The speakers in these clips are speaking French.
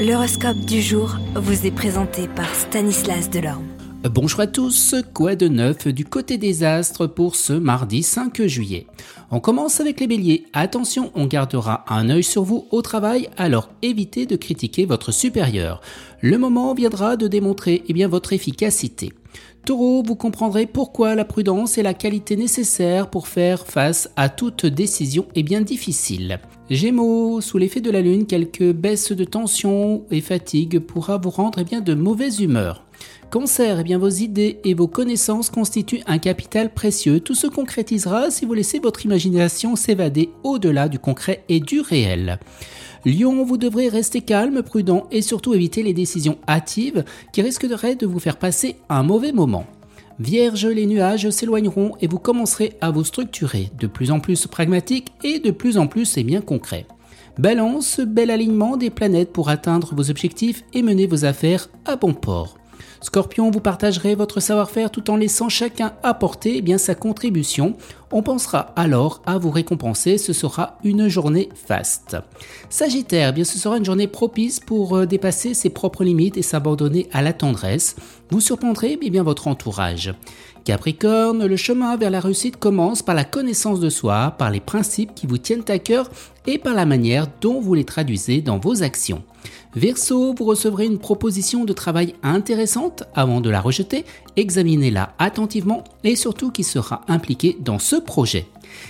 L'horoscope du jour vous est présenté par Stanislas Delorme. Bonjour à tous, quoi de neuf du côté des astres pour ce mardi 5 juillet? On commence avec les béliers. Attention, on gardera un œil sur vous au travail, alors évitez de critiquer votre supérieur. Le moment viendra de démontrer eh bien, votre efficacité. Taureau, vous comprendrez pourquoi la prudence est la qualité nécessaire pour faire face à toute décision est bien difficile. Gémeaux, sous l'effet de la lune, quelques baisses de tension et fatigue pourra vous rendre eh bien, de mauvaise humeur. Cancer, eh bien, vos idées et vos connaissances constituent un capital précieux. Tout se concrétisera si vous laissez votre imagination s'évader au-delà du concret et du réel. Lion, vous devrez rester calme, prudent et surtout éviter les décisions hâtives qui risqueraient de vous faire passer un mauvais moment. Vierge, les nuages s'éloigneront et vous commencerez à vous structurer, de plus en plus pragmatique et de plus en plus et bien concret. Balance, bel alignement des planètes pour atteindre vos objectifs et mener vos affaires à bon port. Scorpion, vous partagerez votre savoir-faire tout en laissant chacun apporter eh bien, sa contribution. On pensera alors à vous récompenser, ce sera une journée faste. Sagittaire, bien, ce sera une journée propice pour euh, dépasser ses propres limites et s'abandonner à la tendresse. Vous surprendrez bien votre entourage. Capricorne, le chemin vers la réussite commence par la connaissance de soi, par les principes qui vous tiennent à cœur et par la manière dont vous les traduisez dans vos actions. Verseau, vous recevrez une proposition de travail intéressante avant de la rejeter, examinez-la attentivement et surtout qui sera impliqué dans ce projet.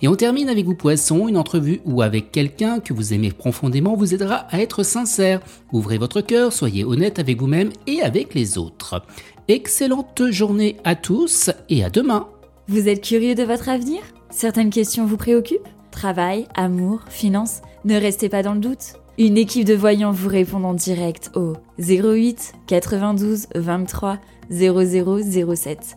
Et on termine avec vous Poisson, une entrevue où avec quelqu'un que vous aimez profondément vous aidera à être sincère. Ouvrez votre cœur, soyez honnête avec vous-même et avec les autres. Excellente journée à tous et à demain. Vous êtes curieux de votre avenir? Certaines questions vous préoccupent? Travail, amour, finances? Ne restez pas dans le doute. Une équipe de voyants vous répond en direct au 08 92 23 0007.